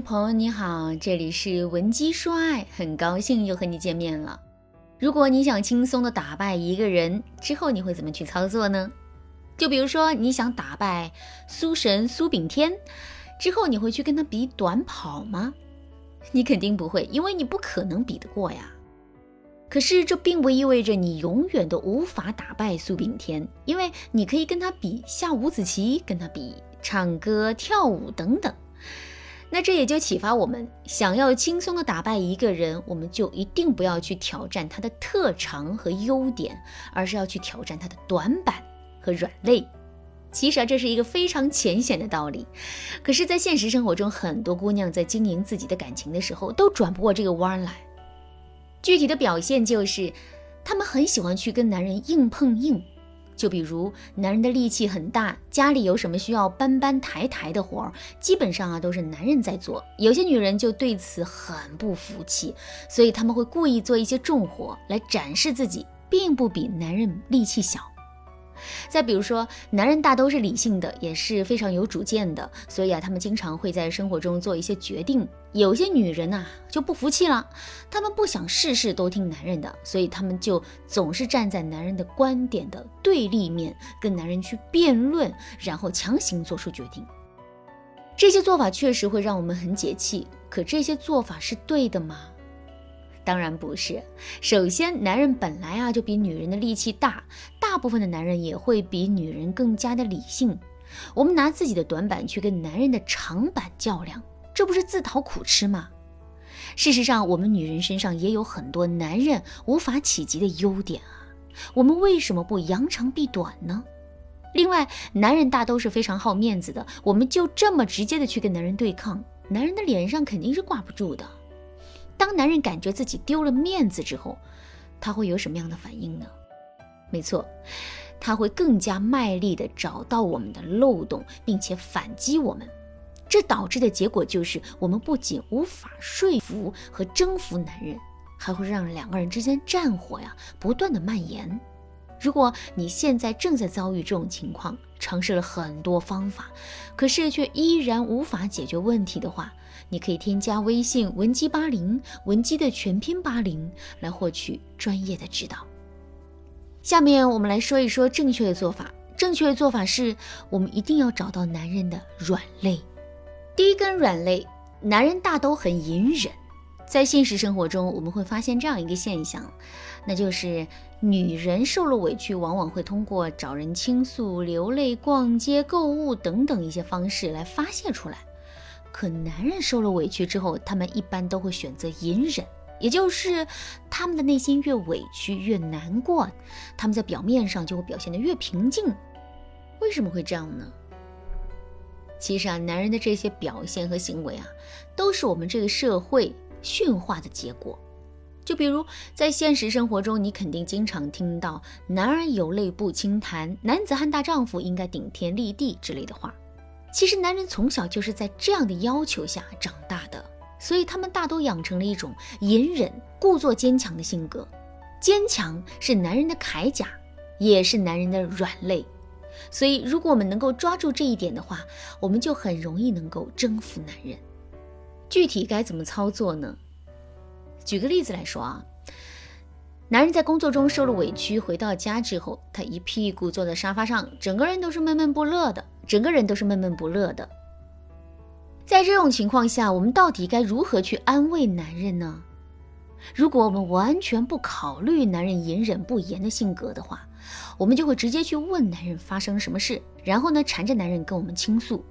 朋友你好，这里是文姬说爱，很高兴又和你见面了。如果你想轻松的打败一个人，之后你会怎么去操作呢？就比如说你想打败苏神苏炳添，之后你会去跟他比短跑吗？你肯定不会，因为你不可能比得过呀。可是这并不意味着你永远都无法打败苏炳添，因为你可以跟他比下五子棋，跟他比唱歌跳舞等等。那这也就启发我们，想要轻松的打败一个人，我们就一定不要去挑战他的特长和优点，而是要去挑战他的短板和软肋。其实啊，这是一个非常浅显的道理，可是，在现实生活中，很多姑娘在经营自己的感情的时候，都转不过这个弯来。具体的表现就是，她们很喜欢去跟男人硬碰硬。就比如男人的力气很大，家里有什么需要搬搬抬抬的活儿，基本上啊都是男人在做。有些女人就对此很不服气，所以他们会故意做一些重活来展示自己，并不比男人力气小。再比如说，男人大都是理性的，也是非常有主见的，所以啊，他们经常会在生活中做一些决定。有些女人呐就不服气了，她们不想事事都听男人的，所以她们就总是站在男人的观点的对立面，跟男人去辩论，然后强行做出决定。这些做法确实会让我们很解气，可这些做法是对的吗？当然不是。首先，男人本来啊就比女人的力气大，大部分的男人也会比女人更加的理性。我们拿自己的短板去跟男人的长板较量，这不是自讨苦吃吗？事实上，我们女人身上也有很多男人无法企及的优点啊，我们为什么不扬长避短呢？另外，男人大都是非常好面子的，我们就这么直接的去跟男人对抗，男人的脸上肯定是挂不住的。当男人感觉自己丢了面子之后，他会有什么样的反应呢？没错，他会更加卖力地找到我们的漏洞，并且反击我们。这导致的结果就是，我们不仅无法说服和征服男人，还会让两个人之间战火呀不断的蔓延。如果你现在正在遭遇这种情况，尝试了很多方法，可是却依然无法解决问题的话，你可以添加微信文姬八零，文姬的全拼八零，来获取专业的指导。下面我们来说一说正确的做法。正确的做法是我们一定要找到男人的软肋。第一根软肋，男人大都很隐忍。在现实生活中，我们会发现这样一个现象，那就是女人受了委屈，往往会通过找人倾诉、流泪、逛街、购物等等一些方式来发泄出来。可男人受了委屈之后，他们一般都会选择隐忍，也就是他们的内心越委屈、越难过，他们在表面上就会表现得越平静。为什么会这样呢？其实啊，男人的这些表现和行为啊，都是我们这个社会。驯化的结果，就比如在现实生活中，你肯定经常听到“男儿有泪不轻弹”“男子汉大丈夫应该顶天立地”之类的话。其实，男人从小就是在这样的要求下长大的，所以他们大都养成了一种隐忍、故作坚强的性格。坚强是男人的铠甲，也是男人的软肋。所以，如果我们能够抓住这一点的话，我们就很容易能够征服男人。具体该怎么操作呢？举个例子来说啊，男人在工作中受了委屈，回到家之后，他一屁股坐在沙发上，整个人都是闷闷不乐的，整个人都是闷闷不乐的。在这种情况下，我们到底该如何去安慰男人呢？如果我们完全不考虑男人隐忍不言的性格的话，我们就会直接去问男人发生什么事，然后呢，缠着男人跟我们倾诉。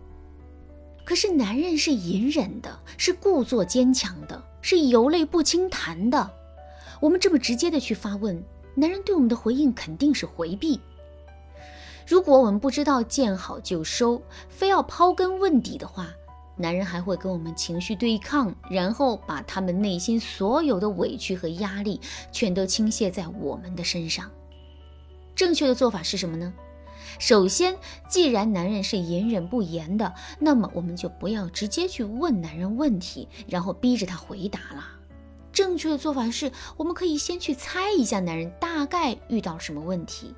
可是男人是隐忍的，是故作坚强的，是有泪不轻弹的。我们这么直接的去发问，男人对我们的回应肯定是回避。如果我们不知道见好就收，非要刨根问底的话，男人还会跟我们情绪对抗，然后把他们内心所有的委屈和压力全都倾泻在我们的身上。正确的做法是什么呢？首先，既然男人是隐忍不言的，那么我们就不要直接去问男人问题，然后逼着他回答了。正确的做法是，我们可以先去猜一下男人大概遇到什么问题。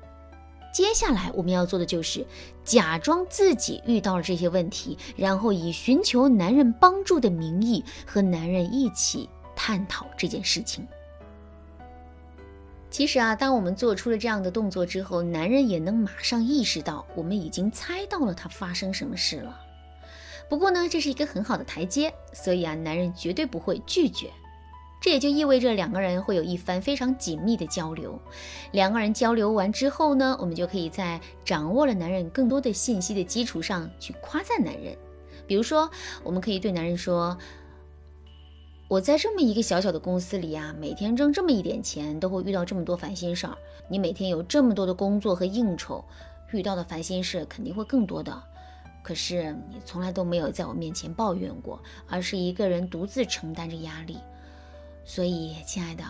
接下来我们要做的就是假装自己遇到了这些问题，然后以寻求男人帮助的名义和男人一起探讨这件事情。其实啊，当我们做出了这样的动作之后，男人也能马上意识到我们已经猜到了他发生什么事了。不过呢，这是一个很好的台阶，所以啊，男人绝对不会拒绝。这也就意味着两个人会有一番非常紧密的交流。两个人交流完之后呢，我们就可以在掌握了男人更多的信息的基础上去夸赞男人。比如说，我们可以对男人说。我在这么一个小小的公司里啊，每天挣这么一点钱，都会遇到这么多烦心事儿。你每天有这么多的工作和应酬，遇到的烦心事肯定会更多的。可是你从来都没有在我面前抱怨过，而是一个人独自承担着压力。所以，亲爱的，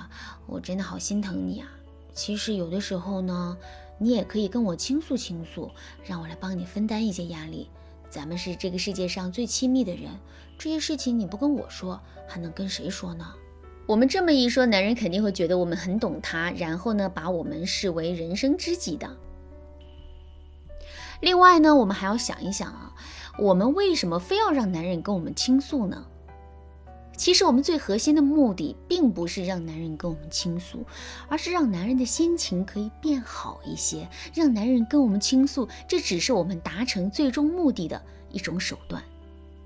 我真的好心疼你啊。其实有的时候呢，你也可以跟我倾诉倾诉，让我来帮你分担一些压力。咱们是这个世界上最亲密的人，这些事情你不跟我说，还能跟谁说呢？我们这么一说，男人肯定会觉得我们很懂他，然后呢，把我们视为人生知己的。另外呢，我们还要想一想啊，我们为什么非要让男人跟我们倾诉呢？其实我们最核心的目的，并不是让男人跟我们倾诉，而是让男人的心情可以变好一些。让男人跟我们倾诉，这只是我们达成最终目的的一种手段。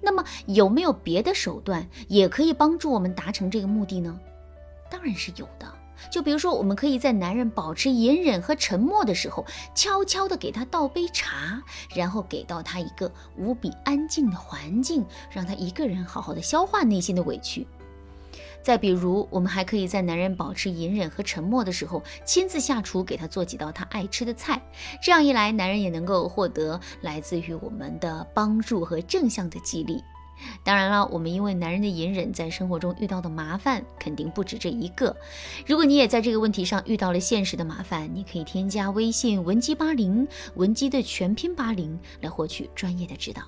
那么，有没有别的手段也可以帮助我们达成这个目的呢？当然是有的。就比如说，我们可以在男人保持隐忍和沉默的时候，悄悄地给他倒杯茶，然后给到他一个无比安静的环境，让他一个人好好的消化内心的委屈。再比如，我们还可以在男人保持隐忍和沉默的时候，亲自下厨给他做几道他爱吃的菜。这样一来，男人也能够获得来自于我们的帮助和正向的激励。当然了，我们因为男人的隐忍，在生活中遇到的麻烦肯定不止这一个。如果你也在这个问题上遇到了现实的麻烦，你可以添加微信文姬八零，文姬的全拼八零，来获取专业的指导。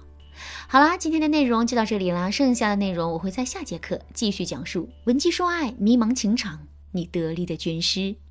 好啦，今天的内容就到这里啦，剩下的内容我会在下节课继续讲述。文姬说爱，迷茫情场，你得力的军师。